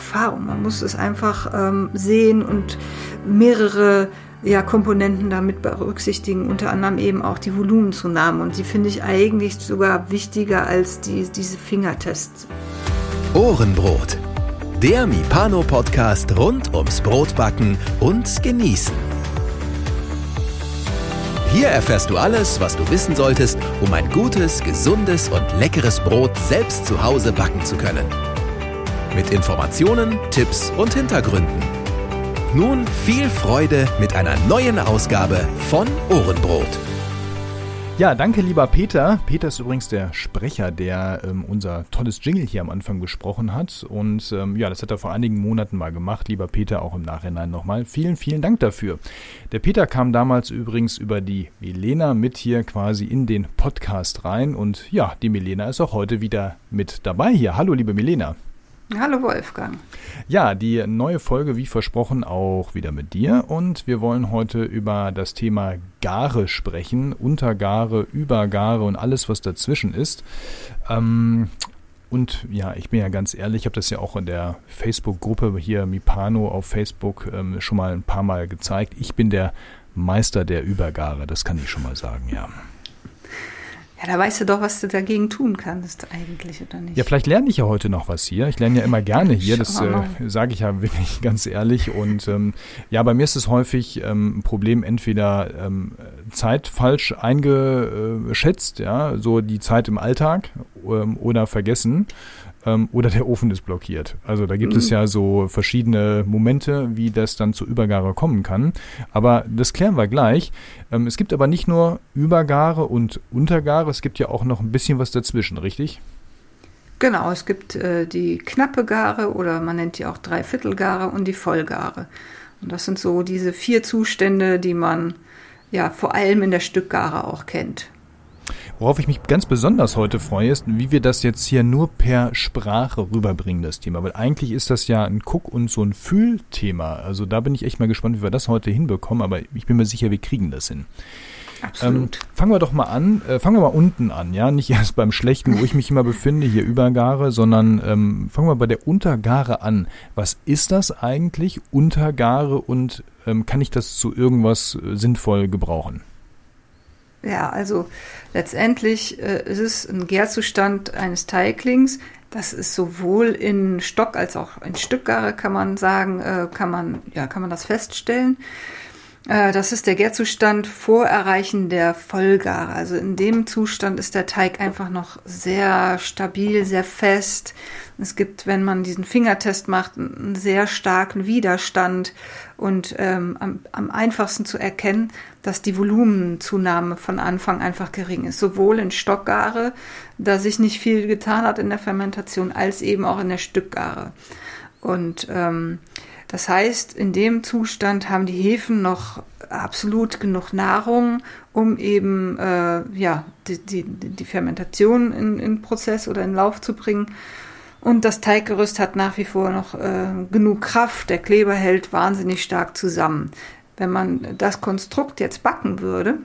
Erfahrung. Man muss es einfach ähm, sehen und mehrere ja, Komponenten damit berücksichtigen, unter anderem eben auch die Volumenzunahme. Und die finde ich eigentlich sogar wichtiger als die, diese Fingertests. Ohrenbrot. Der Mipano-Podcast rund ums Brotbacken und Genießen. Hier erfährst du alles, was du wissen solltest, um ein gutes, gesundes und leckeres Brot selbst zu Hause backen zu können. Mit Informationen, Tipps und Hintergründen. Nun viel Freude mit einer neuen Ausgabe von Ohrenbrot. Ja, danke lieber Peter. Peter ist übrigens der Sprecher, der ähm, unser tolles Jingle hier am Anfang gesprochen hat. Und ähm, ja, das hat er vor einigen Monaten mal gemacht. Lieber Peter, auch im Nachhinein nochmal. Vielen, vielen Dank dafür. Der Peter kam damals übrigens über die Milena mit hier quasi in den Podcast rein. Und ja, die Milena ist auch heute wieder mit dabei hier. Hallo, liebe Milena. Hallo Wolfgang. Ja, die neue Folge, wie versprochen, auch wieder mit dir. Und wir wollen heute über das Thema Gare sprechen. Untergare, Übergare und alles, was dazwischen ist. Ähm, und ja, ich bin ja ganz ehrlich, ich habe das ja auch in der Facebook-Gruppe hier Mipano auf Facebook ähm, schon mal ein paar Mal gezeigt. Ich bin der Meister der Übergare, das kann ich schon mal sagen, ja. Ja, da weißt du doch, was du dagegen tun kannst eigentlich, oder nicht? Ja, vielleicht lerne ich ja heute noch was hier. Ich lerne ja immer gerne hier, das äh, sage ich ja wirklich ganz ehrlich. Und ähm, ja, bei mir ist es häufig ähm, ein Problem, entweder ähm, Zeit falsch eingeschätzt, ja, so die Zeit im Alltag ähm, oder vergessen ähm, oder der Ofen ist blockiert. Also da gibt mhm. es ja so verschiedene Momente, wie das dann zu Übergare kommen kann. Aber das klären wir gleich. Ähm, es gibt aber nicht nur Übergare und Untergare, es gibt ja auch noch ein bisschen was dazwischen, richtig? Genau, es gibt äh, die knappe Gare oder man nennt die auch Dreiviertelgare und die Vollgare. Und das sind so diese vier Zustände, die man ja vor allem in der Stückgare auch kennt. Worauf ich mich ganz besonders heute freue, ist, wie wir das jetzt hier nur per Sprache rüberbringen, das Thema. Weil eigentlich ist das ja ein Guck- und so ein Fühlthema. Also da bin ich echt mal gespannt, wie wir das heute hinbekommen. Aber ich bin mir sicher, wir kriegen das hin. Ähm, fangen wir doch mal an. Äh, fangen wir mal unten an, ja. Nicht erst beim Schlechten, wo ich mich immer befinde, hier Übergare, sondern ähm, fangen wir bei der Untergare an. Was ist das eigentlich, Untergare, und ähm, kann ich das zu irgendwas äh, sinnvoll gebrauchen? Ja, also letztendlich äh, ist es ein Gärzustand eines Teiglings. Das ist sowohl in Stock als auch in Stückgare, kann man sagen, äh, kann man, ja, kann man das feststellen. Äh, das ist der Gärzustand vor Erreichen der Vollgare. Also in dem Zustand ist der Teig einfach noch sehr stabil, sehr fest. Es gibt, wenn man diesen Fingertest macht, einen sehr starken Widerstand und ähm, am, am einfachsten zu erkennen, dass die Volumenzunahme von Anfang einfach gering ist. Sowohl in Stockgare, da sich nicht viel getan hat in der Fermentation, als eben auch in der Stückgare. Und ähm, das heißt, in dem Zustand haben die Hefen noch absolut genug Nahrung, um eben äh, ja, die, die, die Fermentation in, in Prozess oder in Lauf zu bringen. Und das Teiggerüst hat nach wie vor noch äh, genug Kraft. Der Kleber hält wahnsinnig stark zusammen. Wenn man das Konstrukt jetzt backen würde,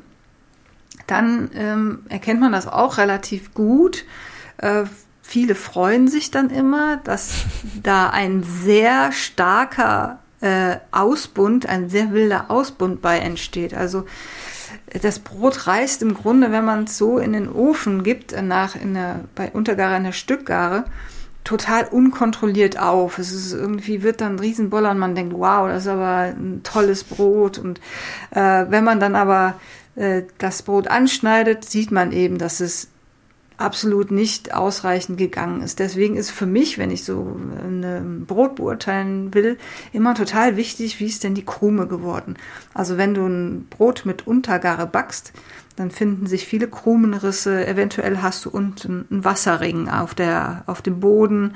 dann ähm, erkennt man das auch relativ gut. Äh, viele freuen sich dann immer, dass da ein sehr starker äh, Ausbund, ein sehr wilder Ausbund bei entsteht. Also das Brot reißt im Grunde, wenn man es so in den Ofen gibt, nach in der, bei Untergare in der Stückgare, total unkontrolliert auf. Es ist irgendwie wird dann ein Riesenboller und man denkt, wow, das ist aber ein tolles Brot. Und äh, wenn man dann aber äh, das Brot anschneidet, sieht man eben, dass es absolut nicht ausreichend gegangen ist. Deswegen ist für mich, wenn ich so ein Brot beurteilen will, immer total wichtig, wie ist denn die Krume geworden. Also wenn du ein Brot mit Untergare backst, dann finden sich viele Krumenrisse, eventuell hast du unten einen Wasserring auf, der, auf dem Boden.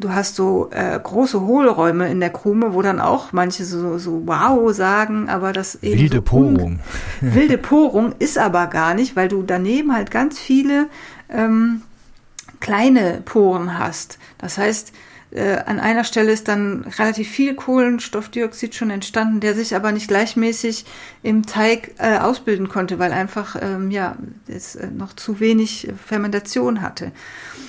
Du hast so äh, große Hohlräume in der Krume, wo dann auch manche so, so wow sagen, aber das eben. Wilde so Porung. wilde Porung ist aber gar nicht, weil du daneben halt ganz viele ähm, kleine Poren hast. Das heißt, äh, an einer Stelle ist dann relativ viel Kohlenstoffdioxid schon entstanden, der sich aber nicht gleichmäßig im Teig äh, ausbilden konnte, weil einfach ähm, ja es äh, noch zu wenig Fermentation hatte.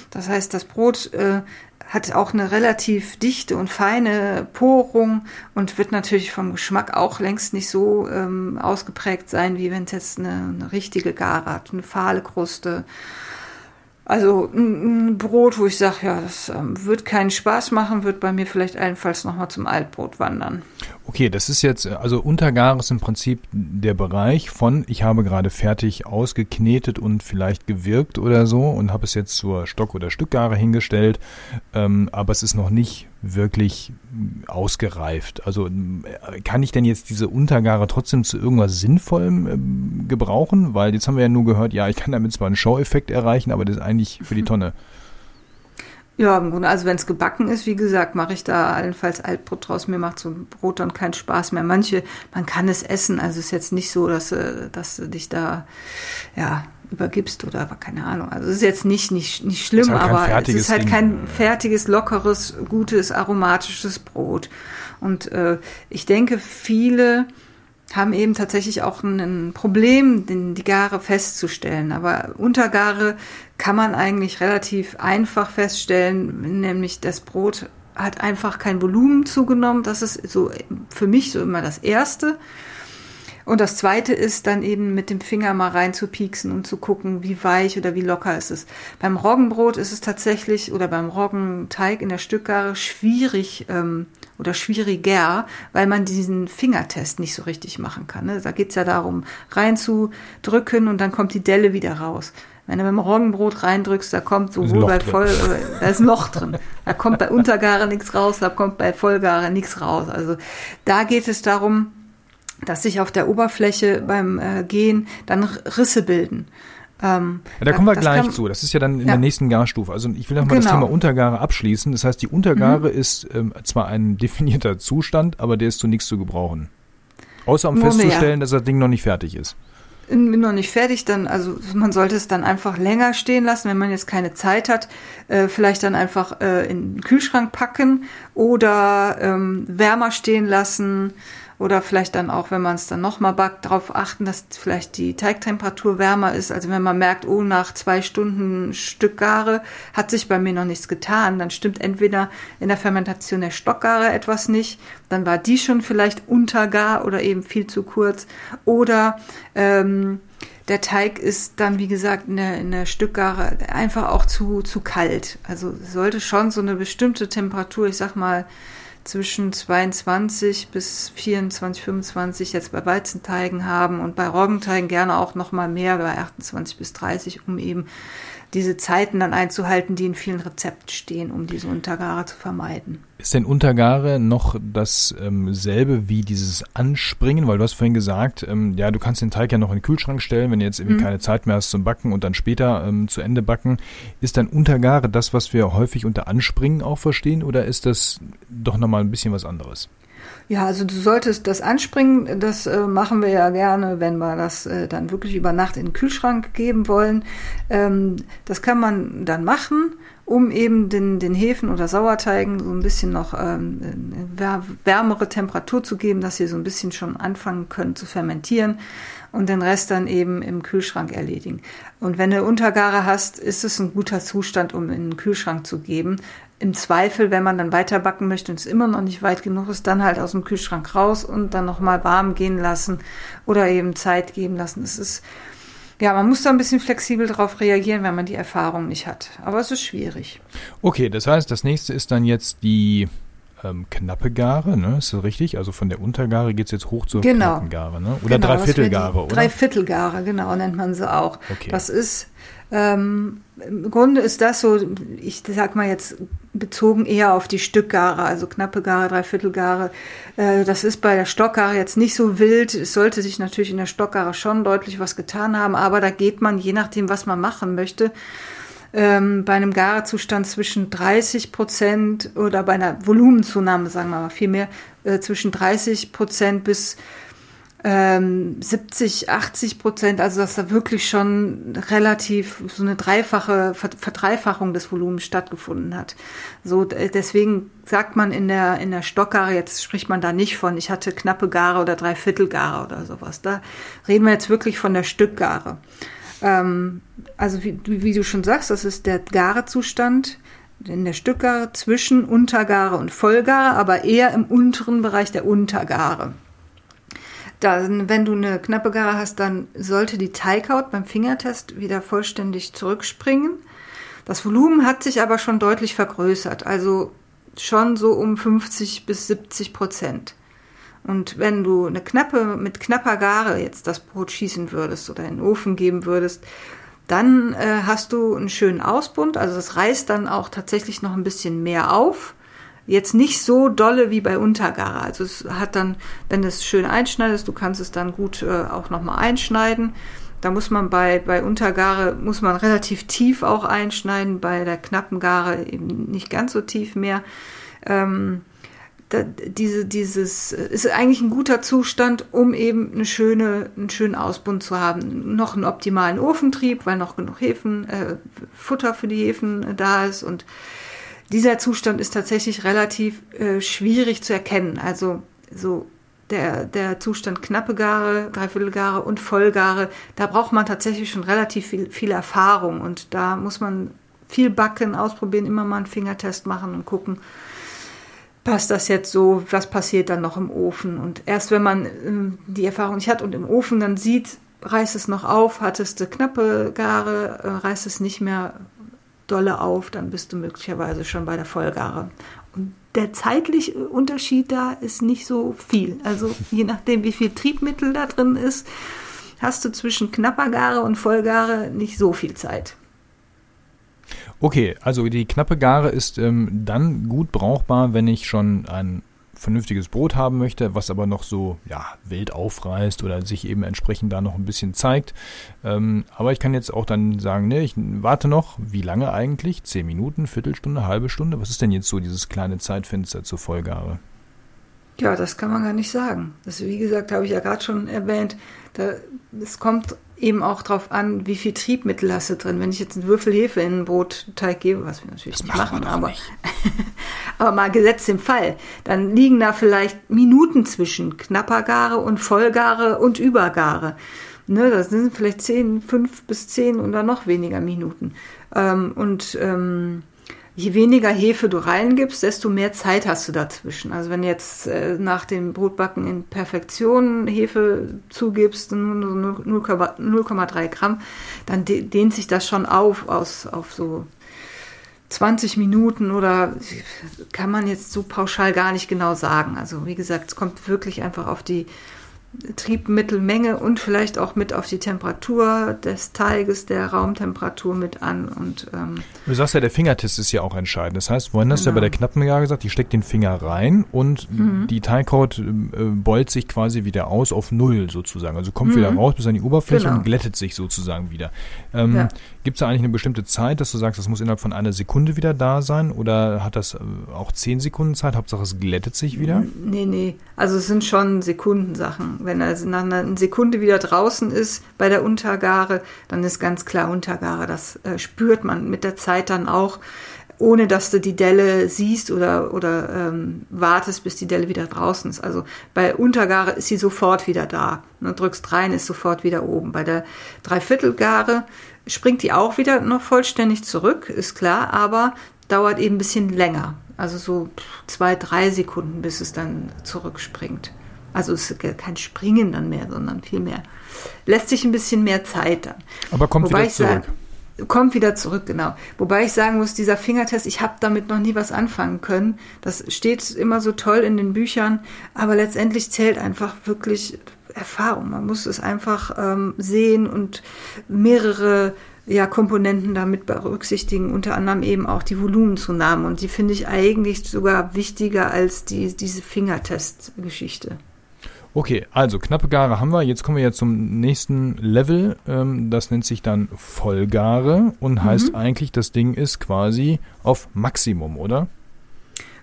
Das heißt, das Brot äh, hat auch eine relativ dichte und feine Porung und wird natürlich vom Geschmack auch längst nicht so ähm, ausgeprägt sein, wie wenn es jetzt eine, eine richtige Gare hat, eine fahle Kruste also ein, Brot, wo ich sage, ja, das ähm, wird keinen Spaß machen, wird bei mir vielleicht allenfalls nochmal zum Altbrot wandern. Okay, das ist jetzt, also Untergar ist im Prinzip der Bereich von, ich habe gerade fertig ausgeknetet und vielleicht gewirkt oder so und habe es jetzt zur Stock- oder Stückgare hingestellt, ähm, aber es ist noch nicht wirklich ausgereift. Also kann ich denn jetzt diese Untergare trotzdem zu irgendwas Sinnvollem äh, gebrauchen? Weil jetzt haben wir ja nur gehört, ja, ich kann damit zwar einen Show-Effekt erreichen, aber das ist eigentlich für die Tonne. Ja, im Grunde, also wenn es gebacken ist, wie gesagt, mache ich da allenfalls Altbrot draus. Mir macht so ein Brot dann keinen Spaß mehr. Manche, man kann es essen, also es ist jetzt nicht so, dass, äh, dass du dich da, ja, übergibst oder keine Ahnung. Also es ist jetzt nicht, nicht, nicht schlimm, halt aber es ist halt Ding. kein fertiges, lockeres, gutes, aromatisches Brot. Und äh, ich denke, viele haben eben tatsächlich auch ein Problem, die Gare festzustellen. Aber Untergare kann man eigentlich relativ einfach feststellen, nämlich das Brot hat einfach kein Volumen zugenommen. Das ist so für mich so immer das Erste. Und das zweite ist dann eben mit dem Finger mal rein zu pieksen und zu gucken, wie weich oder wie locker ist es. Beim Roggenbrot ist es tatsächlich oder beim Roggenteig in der Stückgare schwierig ähm, oder schwieriger, weil man diesen Fingertest nicht so richtig machen kann. Ne? Da geht's ja darum, reinzudrücken und dann kommt die Delle wieder raus. Wenn du beim Roggenbrot reindrückst, da kommt sowohl bei Voll, äh, da ist ein Loch drin. Da kommt bei Untergare nichts raus, da kommt bei Vollgare nichts raus. Also da geht es darum, dass sich auf der Oberfläche beim äh, Gehen dann Risse bilden. Ähm, ja, da kommen wir gleich kann, zu. Das ist ja dann in ja. der nächsten Garstufe. Also ich will nochmal genau. das Thema Untergare abschließen. Das heißt, die Untergare mhm. ist ähm, zwar ein definierter Zustand, aber der ist zu nichts zu gebrauchen. Außer um Nur festzustellen, mehr. dass das Ding noch nicht fertig ist. Noch nicht fertig, dann, also man sollte es dann einfach länger stehen lassen, wenn man jetzt keine Zeit hat, äh, vielleicht dann einfach äh, in den Kühlschrank packen oder ähm, wärmer stehen lassen oder vielleicht dann auch, wenn man es dann nochmal backt, darauf achten, dass vielleicht die Teigtemperatur wärmer ist. Also wenn man merkt, oh, nach zwei Stunden Stückgare hat sich bei mir noch nichts getan, dann stimmt entweder in der Fermentation der Stockgare etwas nicht, dann war die schon vielleicht untergar oder eben viel zu kurz. Oder ähm, der Teig ist dann, wie gesagt, in der, in der Stückgare einfach auch zu, zu kalt. Also sollte schon so eine bestimmte Temperatur, ich sag mal, zwischen 22 bis 24, 25 jetzt bei Weizenteigen haben und bei Roggenteigen gerne auch noch mal mehr bei 28 bis 30, um eben diese Zeiten dann einzuhalten, die in vielen Rezepten stehen, um diese Untergare zu vermeiden. Ist denn Untergare noch dasselbe ähm, wie dieses Anspringen? Weil du hast vorhin gesagt, ähm, ja, du kannst den Teig ja noch in den Kühlschrank stellen, wenn du jetzt irgendwie mhm. keine Zeit mehr hast zum Backen und dann später ähm, zu Ende backen. Ist dann Untergare das, was wir häufig unter Anspringen auch verstehen oder ist das doch nochmal ein bisschen was anderes? Ja, also du solltest das anspringen, das äh, machen wir ja gerne, wenn wir das äh, dann wirklich über Nacht in den Kühlschrank geben wollen. Ähm, das kann man dann machen, um eben den, den Hefen oder Sauerteigen so ein bisschen noch ähm, wärmere Temperatur zu geben, dass sie so ein bisschen schon anfangen können zu fermentieren und den Rest dann eben im Kühlschrank erledigen. Und wenn du Untergare hast, ist es ein guter Zustand, um in den Kühlschrank zu geben im Zweifel, wenn man dann weiter backen möchte und es immer noch nicht weit genug ist, dann halt aus dem Kühlschrank raus und dann nochmal warm gehen lassen oder eben Zeit geben lassen. Es ist, ja, man muss da ein bisschen flexibel darauf reagieren, wenn man die Erfahrung nicht hat. Aber es ist schwierig. Okay, das heißt, das nächste ist dann jetzt die ähm, knappe Gare, ne? Ist das richtig? Also von der Untergare geht es jetzt hoch zur genau. knappen Gare, ne? Oder genau, Dreiviertelgare, oder? Dreiviertelgare, genau, nennt man sie auch. Okay. Das ist ähm, Im Grunde ist das so, ich sag mal jetzt bezogen eher auf die Stückgare, also knappe Gare, Dreiviertelgare. Äh, das ist bei der Stockgare jetzt nicht so wild. Es sollte sich natürlich in der Stockgare schon deutlich was getan haben, aber da geht man, je nachdem, was man machen möchte, ähm, bei einem Garezustand zwischen 30 Prozent oder bei einer Volumenzunahme, sagen wir mal viel mehr, äh, zwischen 30 Prozent bis ähm, 70, 80 Prozent, also dass da wirklich schon relativ so eine dreifache Verdreifachung des Volumens stattgefunden hat. So deswegen sagt man in der in der Stockgare jetzt spricht man da nicht von, ich hatte knappe Gare oder Dreiviertelgare oder sowas. Da reden wir jetzt wirklich von der Stückgare. Ähm, also wie, wie, du schon sagst, das ist der Garezustand in der Stückgare zwischen Untergare und Vollgare, aber eher im unteren Bereich der Untergare. Dann, wenn du eine knappe Gare hast, dann sollte die Teighaut beim Fingertest wieder vollständig zurückspringen. Das Volumen hat sich aber schon deutlich vergrößert, also schon so um 50 bis 70 Prozent. Und wenn du eine knappe, mit knapper Gare jetzt das Brot schießen würdest oder in den Ofen geben würdest, dann äh, hast du einen schönen Ausbund. Also es reißt dann auch tatsächlich noch ein bisschen mehr auf. Jetzt nicht so dolle wie bei Untergare. Also es hat dann, wenn du es schön einschneidest, du kannst es dann gut äh, auch nochmal einschneiden. Da muss man bei, bei Untergare, muss man relativ tief auch einschneiden, bei der knappen Gare eben nicht ganz so tief mehr. Ähm, da, diese, dieses ist eigentlich ein guter Zustand, um eben eine schöne, einen schönen Ausbund zu haben. Noch einen optimalen Ofentrieb, weil noch genug Hefen, äh, Futter für die Hefen äh, da ist. Und dieser Zustand ist tatsächlich relativ äh, schwierig zu erkennen. Also so der, der Zustand knappe Gare, Dreiviertelgare und Vollgare, da braucht man tatsächlich schon relativ viel, viel Erfahrung. Und da muss man viel backen, ausprobieren, immer mal einen Fingertest machen und gucken, passt das jetzt so, was passiert dann noch im Ofen. Und erst wenn man äh, die Erfahrung nicht hat und im Ofen dann sieht, reißt es noch auf, hattest du knappe Gare, äh, reißt es nicht mehr dolle auf, dann bist du möglicherweise schon bei der Vollgare. Und der zeitliche Unterschied da ist nicht so viel. Also je nachdem, wie viel Triebmittel da drin ist, hast du zwischen knapper Gare und Vollgare nicht so viel Zeit. Okay, also die knappe Gare ist ähm, dann gut brauchbar, wenn ich schon ein vernünftiges Brot haben möchte, was aber noch so ja, wild aufreißt oder sich eben entsprechend da noch ein bisschen zeigt. Ähm, aber ich kann jetzt auch dann sagen, ne, ich warte noch, wie lange eigentlich? Zehn Minuten, Viertelstunde, halbe Stunde? Was ist denn jetzt so dieses kleine Zeitfenster zur Vollgare? Ja, das kann man gar nicht sagen. Das, wie gesagt, habe ich ja gerade schon erwähnt. es kommt eben auch darauf an, wie viel Triebmittel hast du drin. Wenn ich jetzt einen Würfel Hefe in einen Brotteig gebe, was wir natürlich das nicht machen, aber, aber mal gesetzt im Fall, dann liegen da vielleicht Minuten zwischen knapper Gare und Vollgare und Übergare. Ne, das sind vielleicht zehn, fünf bis zehn oder noch weniger Minuten. Ähm, und ähm, je weniger Hefe du reingibst, desto mehr Zeit hast du dazwischen. Also wenn jetzt äh, nach dem Brotbacken in Perfektion Hefe zugibst, nur 0,3 Gramm, dann dehnt sich das schon auf aus, auf so 20 Minuten oder kann man jetzt so pauschal gar nicht genau sagen. Also wie gesagt, es kommt wirklich einfach auf die Triebmittelmenge und vielleicht auch mit auf die Temperatur des Teiges, der Raumtemperatur mit an. Und, ähm, du sagst ja, der Fingertest ist ja auch entscheidend. Das heißt, vorhin hast du ja bei der genau. knappen Jahr gesagt, die steckt den Finger rein und mhm. die Teighaut äh, beult sich quasi wieder aus auf Null sozusagen. Also kommt mhm. wieder raus bis an die Oberfläche genau. und glättet sich sozusagen wieder. Ähm, ja. Gibt es da eigentlich eine bestimmte Zeit, dass du sagst, das muss innerhalb von einer Sekunde wieder da sein oder hat das äh, auch zehn Sekunden Zeit? Hauptsache es glättet sich wieder? Nee, nee. Also es sind schon Sekundensachen. Wenn er nach einer Sekunde wieder draußen ist bei der Untergare, dann ist ganz klar Untergare. Das äh, spürt man mit der Zeit dann auch, ohne dass du die Delle siehst oder, oder ähm, wartest, bis die Delle wieder draußen ist. Also bei Untergare ist sie sofort wieder da. Du drückst rein, ist sofort wieder oben. Bei der Dreiviertelgare springt die auch wieder noch vollständig zurück, ist klar, aber dauert eben ein bisschen länger. Also so zwei, drei Sekunden, bis es dann zurückspringt. Also es ist kein Springen dann mehr, sondern vielmehr lässt sich ein bisschen mehr Zeit dann. Aber kommt Wobei wieder zurück. Sage, kommt wieder zurück, genau. Wobei ich sagen muss, dieser Fingertest, ich habe damit noch nie was anfangen können. Das steht immer so toll in den Büchern, aber letztendlich zählt einfach wirklich Erfahrung. Man muss es einfach ähm, sehen und mehrere ja, Komponenten damit berücksichtigen, unter anderem eben auch die Volumenzunahme. Und die finde ich eigentlich sogar wichtiger als die, diese Fingertest-Geschichte. Okay, also knappe Gare haben wir. Jetzt kommen wir jetzt zum nächsten Level. Ähm, das nennt sich dann Vollgare und mhm. heißt eigentlich, das Ding ist quasi auf Maximum, oder?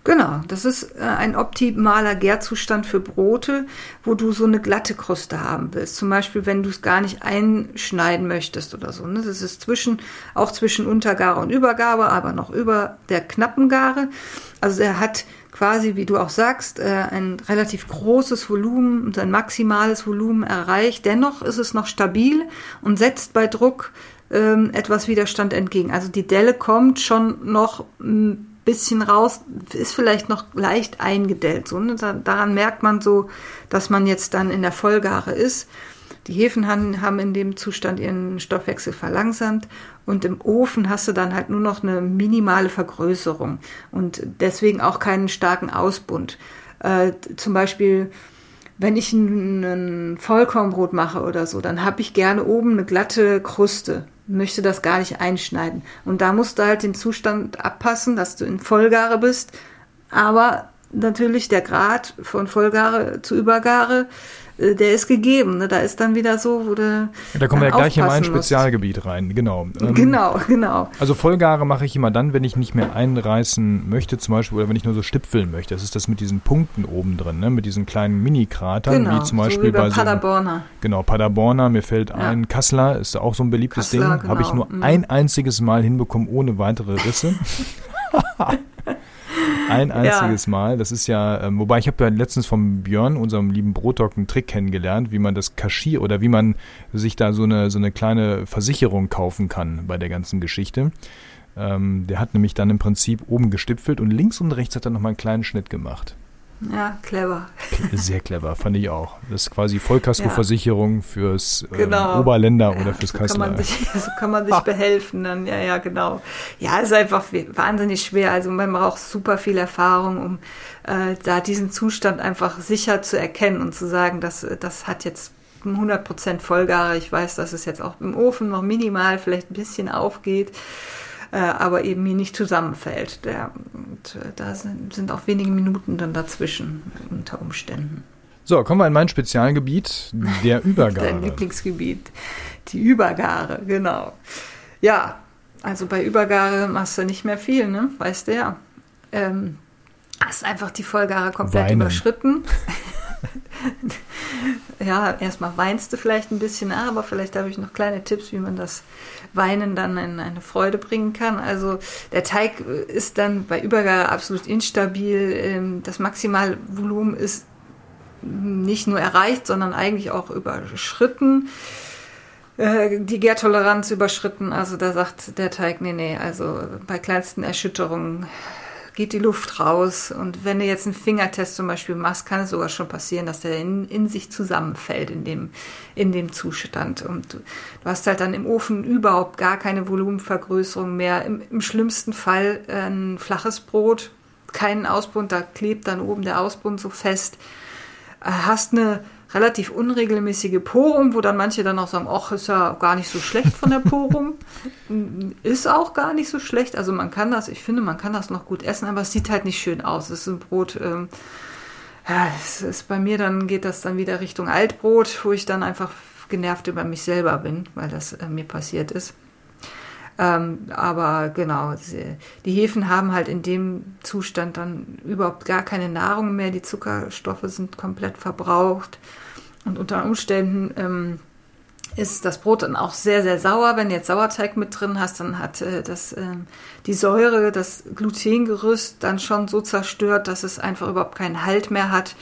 Genau, das ist äh, ein optimaler Gärzustand für Brote, wo du so eine glatte Kruste haben willst. Zum Beispiel, wenn du es gar nicht einschneiden möchtest oder so. Ne? Das ist zwischen, auch zwischen Untergare und Übergabe, aber noch über der knappen Gare. Also er hat quasi, wie du auch sagst, äh, ein relativ großes Volumen, sein maximales Volumen erreicht. Dennoch ist es noch stabil und setzt bei Druck ähm, etwas Widerstand entgegen. Also die Delle kommt schon noch ein bisschen raus, ist vielleicht noch leicht eingedellt. Ne? Daran merkt man so, dass man jetzt dann in der Vollgare ist. Die Hefen haben in dem Zustand ihren Stoffwechsel verlangsamt und im Ofen hast du dann halt nur noch eine minimale Vergrößerung und deswegen auch keinen starken Ausbund. Äh, zum Beispiel, wenn ich ein, Vollkornbrot mache oder so, dann habe ich gerne oben eine glatte Kruste, möchte das gar nicht einschneiden. Und da musst du halt den Zustand abpassen, dass du in Vollgare bist, aber natürlich der Grad von Vollgare zu Übergare der ist gegeben. Ne? Da ist dann wieder so, wo du. Ja, da kommen wir ja gleich in mein Spezialgebiet rein, genau. Ähm, genau, genau. Also Vollgare mache ich immer dann, wenn ich nicht mehr einreißen möchte, zum Beispiel, oder wenn ich nur so stipfeln möchte. Das ist das mit diesen Punkten oben drin, ne? mit diesen kleinen Mini-Kratern, genau, wie zum Beispiel so wie bei, bei Paderborner. So, genau, Paderborner, mir fällt ja. ein, Kassler ist auch so ein beliebtes Kassler, Ding. Genau. Habe ich nur mhm. ein einziges Mal hinbekommen, ohne weitere Risse. Ein einziges ja. Mal. Das ist ja, ähm, wobei ich habe ja letztens vom Björn, unserem lieben Brotdoc, einen Trick kennengelernt, wie man das kaschiert oder wie man sich da so eine, so eine kleine Versicherung kaufen kann bei der ganzen Geschichte. Ähm, der hat nämlich dann im Prinzip oben gestipfelt und links und rechts hat er nochmal einen kleinen Schnitt gemacht. Ja, clever. Sehr clever, fand ich auch. Das ist quasi Vollkaskoversicherung ja. fürs ähm, genau. Oberländer ja, oder fürs so Kassler. Kann sich, so kann man sich behelfen dann. Ja, ja, genau. Ja, ist einfach wahnsinnig schwer. Also man braucht super viel Erfahrung, um äh, da diesen Zustand einfach sicher zu erkennen und zu sagen, dass das hat jetzt 100% Vollgare. Ich weiß, dass es jetzt auch im Ofen noch minimal vielleicht ein bisschen aufgeht äh, aber eben mir nicht zusammenfällt. Der, und, äh, da sind, sind auch wenige Minuten dann dazwischen unter Umständen. So, kommen wir in mein Spezialgebiet, der Übergare. Dein Lieblingsgebiet, die Übergare, genau. Ja, also bei Übergare machst du nicht mehr viel, ne? Weißt du ja. Ähm, hast einfach die Vollgare komplett Weinen. überschritten. ja, erstmal weinst du vielleicht ein bisschen, aber vielleicht habe ich noch kleine Tipps, wie man das Weinen dann in eine Freude bringen kann. Also der Teig ist dann bei Übergabe absolut instabil. Ähm, das Maximalvolumen ist nicht nur erreicht, sondern eigentlich auch überschritten äh, die Gärtoleranz überschritten. Also da sagt der Teig, nee, nee, also bei kleinsten Erschütterungen geht die Luft raus. Und wenn du jetzt einen Fingertest zum Beispiel machst, kann es sogar schon passieren, dass der in, in sich zusammenfällt in dem, in dem Zustand. Und du, du, hast halt dann im Ofen überhaupt gar keine Volumenvergrößerung mehr. Im, im schlimmsten Fall ein flaches Brot, keinen Ausbund, da klebt dann oben der Ausbund so fest. Äh, hast eine relativ unregelmäßige Porung, wo dann manche dann auch sagen, ach, ist ja gar nicht so schlecht von der Porung. ist auch gar nicht so schlecht. Also man kann das, ich finde, man kann das noch gut essen, aber es sieht halt nicht schön aus. Es ist ein Brot, ähm, ja, es ist bei mir dann geht das dann wieder Richtung Altbrot, wo ich dann einfach genervt über mich selber bin, weil das äh, mir passiert ist. Ähm, aber genau, die Hefen haben halt in dem Zustand dann überhaupt gar keine Nahrung mehr. Die Zuckerstoffe sind komplett verbraucht. Und unter Umständen ähm, ist das Brot dann auch sehr, sehr sauer. Wenn du jetzt Sauerteig mit drin hast, dann hat äh, das, äh, die Säure, das Glutengerüst dann schon so zerstört, dass es einfach überhaupt keinen Halt mehr hat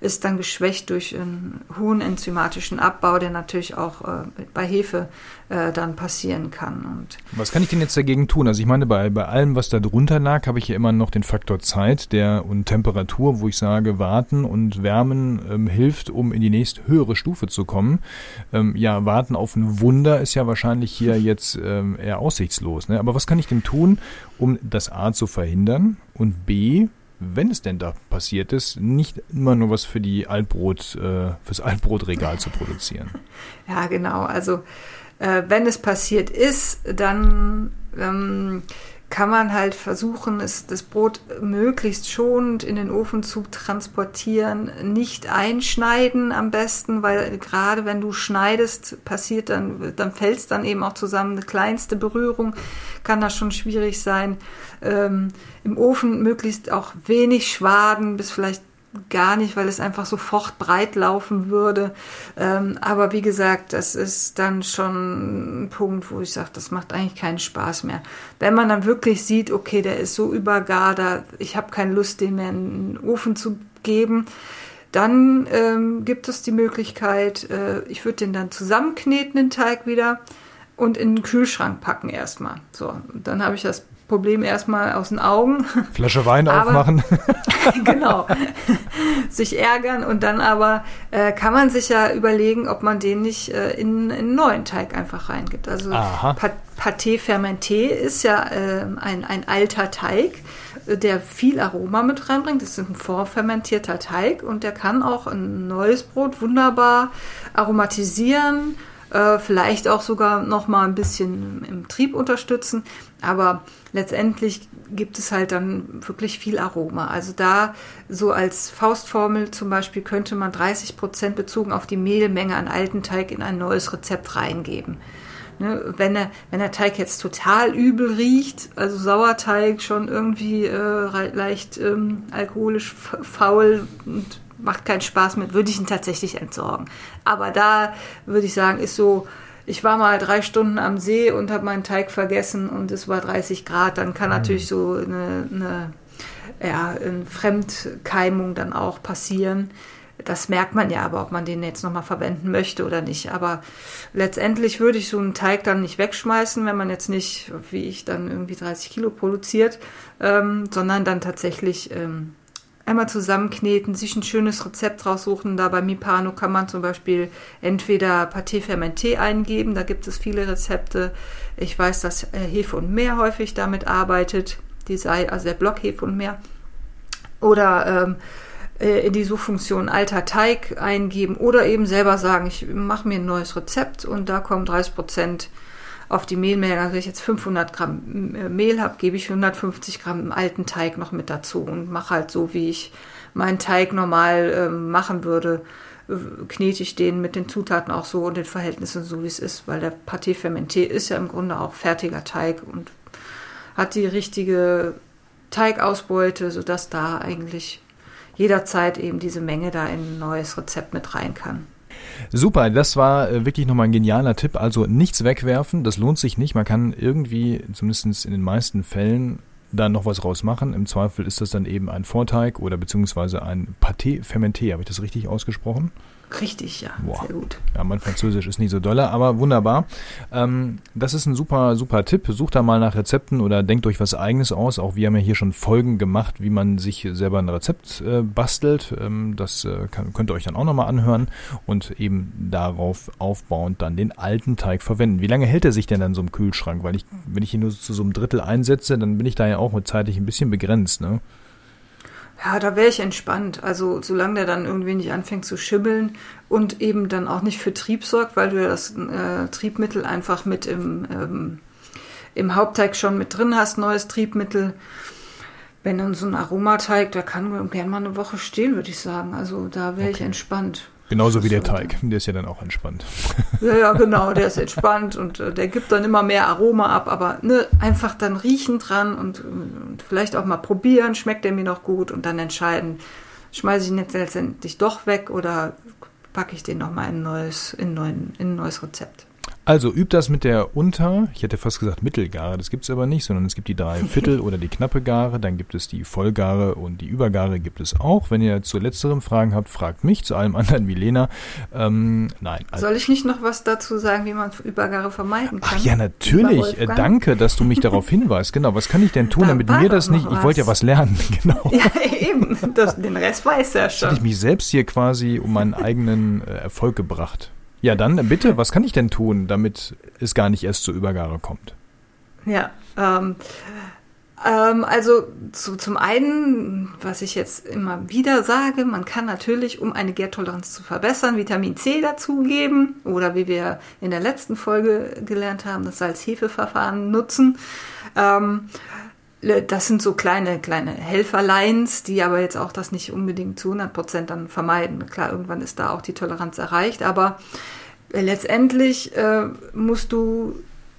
ist dann geschwächt durch einen hohen enzymatischen Abbau, der natürlich auch äh, bei Hefe äh, dann passieren kann. Und was kann ich denn jetzt dagegen tun? Also ich meine, bei, bei allem, was da drunter lag, habe ich ja immer noch den Faktor Zeit der, und Temperatur, wo ich sage, warten und wärmen ähm, hilft, um in die nächste höhere Stufe zu kommen. Ähm, ja, warten auf ein Wunder ist ja wahrscheinlich hier jetzt ähm, eher aussichtslos. Ne? Aber was kann ich denn tun, um das A zu verhindern und B wenn es denn da passiert ist, nicht immer nur was für die Altbrot, äh, fürs Altbrotregal zu produzieren. Ja, genau. Also äh, wenn es passiert ist, dann ähm, kann man halt versuchen, es, das Brot möglichst schonend in den Ofen zu transportieren, nicht einschneiden am besten, weil gerade wenn du schneidest, passiert dann, dann fällt es dann eben auch zusammen. Eine kleinste Berührung kann das schon schwierig sein. Ähm, Im Ofen möglichst auch wenig Schwaden, bis vielleicht gar nicht, weil es einfach sofort breit laufen würde. Ähm, aber wie gesagt, das ist dann schon ein Punkt, wo ich sage, das macht eigentlich keinen Spaß mehr. Wenn man dann wirklich sieht, okay, der ist so übergar, da, ich habe keine Lust, den mehr in den Ofen zu geben, dann ähm, gibt es die Möglichkeit, äh, ich würde den dann zusammenkneten, den Teig wieder, und in den Kühlschrank packen erstmal. So, dann habe ich das Problem erstmal aus den Augen. Flasche Wein aber, aufmachen. genau. sich ärgern und dann aber äh, kann man sich ja überlegen, ob man den nicht äh, in, in einen neuen Teig einfach reingibt. Also Pâté Fermenté ist ja äh, ein, ein alter Teig, äh, der viel Aroma mit reinbringt. Das ist ein vorfermentierter Teig und der kann auch ein neues Brot wunderbar aromatisieren äh, vielleicht auch sogar noch mal ein bisschen im Trieb unterstützen, aber letztendlich gibt es halt dann wirklich viel Aroma. Also da so als Faustformel zum Beispiel könnte man 30 Prozent bezogen auf die Mehlmenge an alten Teig in ein neues Rezept reingeben. Ne, wenn, der, wenn der Teig jetzt total übel riecht, also Sauerteig schon irgendwie äh, leicht ähm, alkoholisch faul und macht keinen Spaß mehr, würde ich ihn tatsächlich entsorgen. Aber da würde ich sagen, ist so, ich war mal drei Stunden am See und habe meinen Teig vergessen und es war 30 Grad, dann kann mhm. natürlich so eine, eine, ja, eine Fremdkeimung dann auch passieren. Das merkt man ja aber, ob man den jetzt nochmal verwenden möchte oder nicht. Aber letztendlich würde ich so einen Teig dann nicht wegschmeißen, wenn man jetzt nicht, wie ich, dann irgendwie 30 Kilo produziert, ähm, sondern dann tatsächlich ähm, einmal zusammenkneten, sich ein schönes Rezept raussuchen. Da bei Mipano kann man zum Beispiel entweder Pâté Fermenté eingeben, da gibt es viele Rezepte. Ich weiß, dass äh, Hefe und Meer häufig damit arbeitet, die sei, also der Block Hefe und Meer. Oder ähm, äh, in die Suchfunktion alter Teig eingeben oder eben selber sagen, ich mache mir ein neues Rezept und da kommen 30 Prozent auf die Mehlmenge, also ich jetzt 500 Gramm äh, Mehl habe, gebe ich 150 Gramm alten Teig noch mit dazu und mache halt so, wie ich meinen Teig normal äh, machen würde, knete ich den mit den Zutaten auch so und den Verhältnissen so, wie es ist, weil der Pâté Fermenté ist ja im Grunde auch fertiger Teig und hat die richtige Teigausbeute, sodass da eigentlich jederzeit eben diese Menge da in ein neues Rezept mit rein kann. Super, das war äh, wirklich nochmal ein genialer Tipp. Also nichts wegwerfen, das lohnt sich nicht. Man kann irgendwie, zumindest in den meisten Fällen, da noch was rausmachen. Im Zweifel ist das dann eben ein Vorteig oder beziehungsweise ein Pâté fermenté. Habe ich das richtig ausgesprochen? Richtig, ja. Boah. Sehr gut. Ja, mein Französisch ist nicht so dolle, aber wunderbar. Ähm, das ist ein super, super Tipp. Sucht da mal nach Rezepten oder denkt euch was eigenes aus. Auch wir haben ja hier schon Folgen gemacht, wie man sich selber ein Rezept äh, bastelt. Ähm, das äh, kann, könnt ihr euch dann auch nochmal anhören und eben darauf aufbauend dann den alten Teig verwenden. Wie lange hält er sich denn dann so im Kühlschrank? Weil ich, wenn ich ihn nur zu so einem Drittel einsetze, dann bin ich da ja auch mit zeitlich ein bisschen begrenzt, ne? Ja, da wäre ich entspannt. Also solange der dann irgendwie nicht anfängt zu schibbeln und eben dann auch nicht für Trieb sorgt, weil du ja das äh, Triebmittel einfach mit im, ähm, im Hauptteig schon mit drin hast, neues Triebmittel. Wenn dann so ein Aromateig, der kann gerne mal eine Woche stehen, würde ich sagen. Also da wäre okay. ich entspannt. Genauso wie der Teig, der ist ja dann auch entspannt. Ja, ja, genau, der ist entspannt und äh, der gibt dann immer mehr Aroma ab, aber ne, einfach dann riechen dran und, und vielleicht auch mal probieren, schmeckt der mir noch gut und dann entscheiden, schmeiße ich ihn jetzt letztendlich doch weg oder packe ich den nochmal in neues, in, neuen, in ein neues Rezept. Also übt das mit der Unter, ich hätte fast gesagt Mittelgare, das gibt es aber nicht, sondern es gibt die drei Viertel oder die knappe Gare, dann gibt es die Vollgare und die Übergare gibt es auch. Wenn ihr zu letzterem Fragen habt, fragt mich, zu allem anderen wie Lena. Ähm, nein. Also Soll ich nicht noch was dazu sagen, wie man Übergare vermeiden kann? Ach ja, natürlich. Äh, danke, dass du mich darauf hinweist. Genau, was kann ich denn tun, da damit mir das nicht, ich wollte ja was lernen, genau. Ja, eben, das, den Rest weiß er schon. Hätte ich mich selbst hier quasi um meinen eigenen äh, Erfolg gebracht. Ja, dann bitte, was kann ich denn tun, damit es gar nicht erst zur Übergabe kommt? Ja, ähm, ähm, also zu, zum einen, was ich jetzt immer wieder sage, man kann natürlich, um eine Gärtoleranz zu verbessern, Vitamin C dazugeben oder wie wir in der letzten Folge gelernt haben, das Salz-Hefe-Verfahren nutzen. Ähm, das sind so kleine, kleine Helferleins, die aber jetzt auch das nicht unbedingt zu 100 Prozent dann vermeiden. Klar, irgendwann ist da auch die Toleranz erreicht, aber letztendlich äh, musst du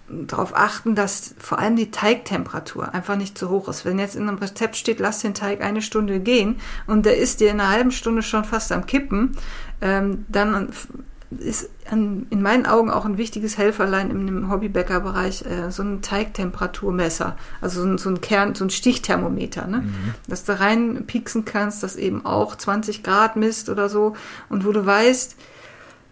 darauf achten, dass vor allem die Teigtemperatur einfach nicht zu hoch ist. Wenn jetzt in einem Rezept steht, lass den Teig eine Stunde gehen und der ist dir in einer halben Stunde schon fast am Kippen, ähm, dann ist in meinen Augen auch ein wichtiges Helferlein im Hobbybäckerbereich äh, so ein Teigtemperaturmesser, also so ein, so ein Kern, so ein Stichthermometer, ne? Mhm. dass du reinpieksen kannst, das eben auch 20 Grad misst oder so und wo du weißt,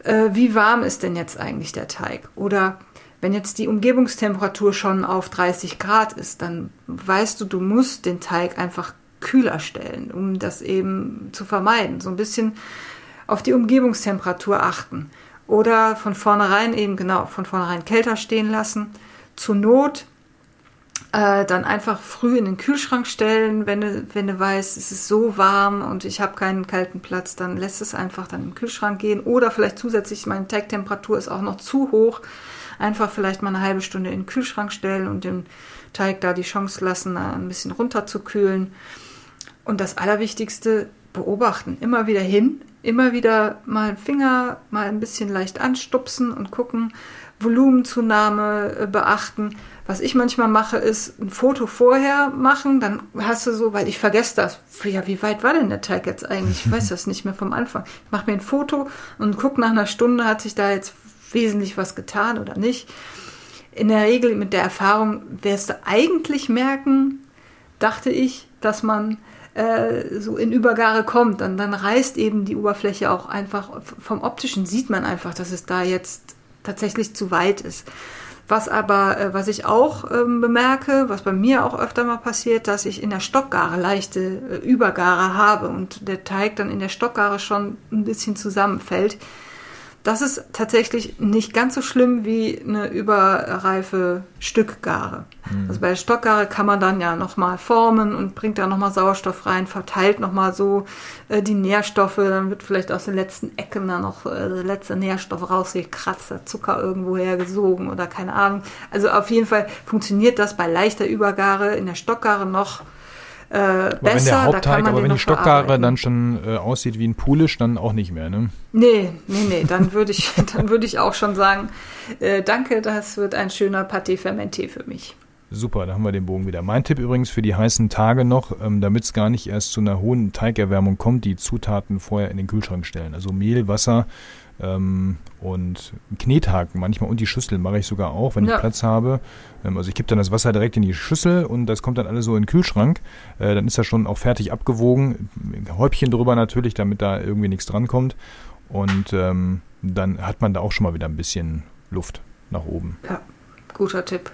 äh, wie warm ist denn jetzt eigentlich der Teig oder wenn jetzt die Umgebungstemperatur schon auf 30 Grad ist, dann weißt du, du musst den Teig einfach kühler stellen, um das eben zu vermeiden. So ein bisschen auf die Umgebungstemperatur achten. Oder von vornherein eben genau, von vornherein kälter stehen lassen. Zur Not äh, dann einfach früh in den Kühlschrank stellen, wenn du, wenn du weißt, es ist so warm und ich habe keinen kalten Platz, dann lässt es einfach dann im Kühlschrank gehen. Oder vielleicht zusätzlich, meine Teigtemperatur ist auch noch zu hoch, einfach vielleicht mal eine halbe Stunde in den Kühlschrank stellen und dem Teig da die Chance lassen, ein bisschen runterzukühlen. Und das Allerwichtigste, beobachten, immer wieder hin, immer wieder mal einen Finger mal ein bisschen leicht anstupsen und gucken, Volumenzunahme äh, beachten. Was ich manchmal mache, ist ein Foto vorher machen, dann hast du so, weil ich vergesse das. Ja, wie weit war denn der Teig jetzt eigentlich? Ich weiß das nicht mehr vom Anfang. Ich mache mir ein Foto und gucke nach einer Stunde, hat sich da jetzt wesentlich was getan oder nicht. In der Regel mit der Erfahrung wirst du eigentlich merken, dachte ich, dass man äh, so in Übergare kommt, dann, dann reißt eben die Oberfläche auch einfach, vom optischen sieht man einfach, dass es da jetzt tatsächlich zu weit ist. Was aber, äh, was ich auch ähm, bemerke, was bei mir auch öfter mal passiert, dass ich in der Stockgare leichte äh, Übergare habe und der Teig dann in der Stockgare schon ein bisschen zusammenfällt. Das ist tatsächlich nicht ganz so schlimm wie eine überreife Stückgare. Mhm. Also bei der Stockgare kann man dann ja nochmal formen und bringt da nochmal Sauerstoff rein, verteilt nochmal so äh, die Nährstoffe, dann wird vielleicht aus den letzten Ecken dann noch äh, der letzte Nährstoff rausgekratzt, der Zucker irgendwo hergesogen oder keine Ahnung. Also auf jeden Fall funktioniert das bei leichter Übergare in der Stockgare noch äh, besser. Wenn der Hauptteig, aber wenn die Stockgare dann schon äh, aussieht wie ein Pulisch, dann auch nicht mehr, ne? Nee, nee, nee, dann würde ich, dann würde ich auch schon sagen, äh, danke, das wird ein schöner Pâté fermenté für mich. Super, da haben wir den Bogen wieder. Mein Tipp übrigens für die heißen Tage noch, ähm, damit es gar nicht erst zu einer hohen Teigerwärmung kommt, die Zutaten vorher in den Kühlschrank stellen. Also Mehl, Wasser, ähm, und Knethaken manchmal und die Schüssel mache ich sogar auch, wenn ja. ich Platz habe. Ähm, also ich gebe dann das Wasser direkt in die Schüssel und das kommt dann alles so in den Kühlschrank. Äh, dann ist das schon auch fertig abgewogen. Häubchen drüber natürlich, damit da irgendwie nichts drankommt. Und ähm, dann hat man da auch schon mal wieder ein bisschen Luft nach oben. Ja, guter Tipp.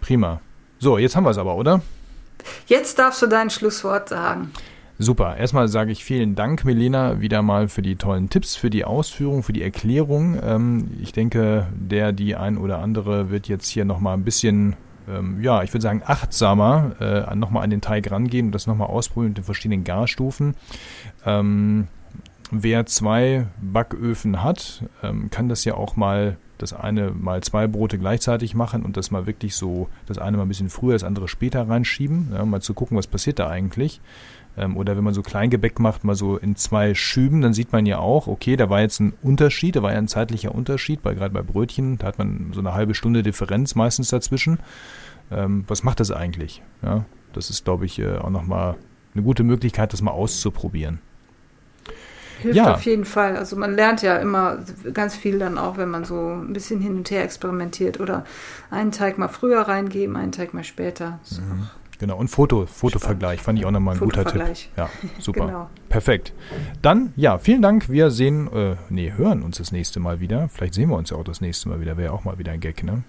Prima. So, jetzt haben wir es aber, oder? Jetzt darfst du dein Schlusswort sagen. Super. Erstmal sage ich vielen Dank, Melina, wieder mal für die tollen Tipps, für die Ausführung, für die Erklärung. Ähm, ich denke, der, die ein oder andere wird jetzt hier nochmal ein bisschen, ähm, ja, ich würde sagen, achtsamer äh, nochmal an den Teig rangehen und das nochmal ausprobieren mit den verschiedenen Garstufen. Ähm, wer zwei Backöfen hat, ähm, kann das ja auch mal das eine mal zwei Brote gleichzeitig machen und das mal wirklich so, das eine mal ein bisschen früher, das andere später reinschieben, ja, mal zu gucken, was passiert da eigentlich. Ähm, oder wenn man so Kleingebäck macht, mal so in zwei Schüben, dann sieht man ja auch, okay, da war jetzt ein Unterschied, da war ja ein zeitlicher Unterschied, weil gerade bei Brötchen, da hat man so eine halbe Stunde Differenz meistens dazwischen. Ähm, was macht das eigentlich? Ja, das ist, glaube ich, äh, auch nochmal eine gute Möglichkeit, das mal auszuprobieren. Hilft ja. auf jeden Fall. Also man lernt ja immer ganz viel dann auch, wenn man so ein bisschen hin und her experimentiert oder einen Teig mal früher reingeben, einen Teig mal später. Mhm. Genau, und Foto, Fotovergleich fand ich auch nochmal ein guter Tipp. Ja, super. genau. Perfekt. Dann, ja, vielen Dank. Wir sehen, äh, nee, hören uns das nächste Mal wieder. Vielleicht sehen wir uns ja auch das nächste Mal wieder. Wäre auch mal wieder ein Gag, ne?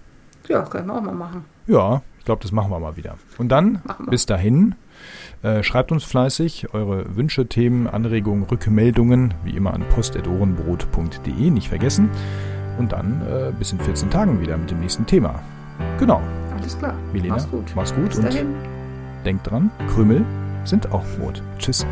Ja, können wir auch mal machen. Ja, ich glaube, das machen wir mal wieder. Und dann, bis dahin, äh, schreibt uns fleißig eure Wünsche, Themen, Anregungen, Rückmeldungen, wie immer an post.ohrenbrot.de, nicht vergessen. Und dann äh, bis in 14 Tagen wieder mit dem nächsten Thema. Genau. Alles klar. Milena, mach's gut. Mach's gut bis und dahin. Denkt dran, Krümel sind auch Brot. Tschüss.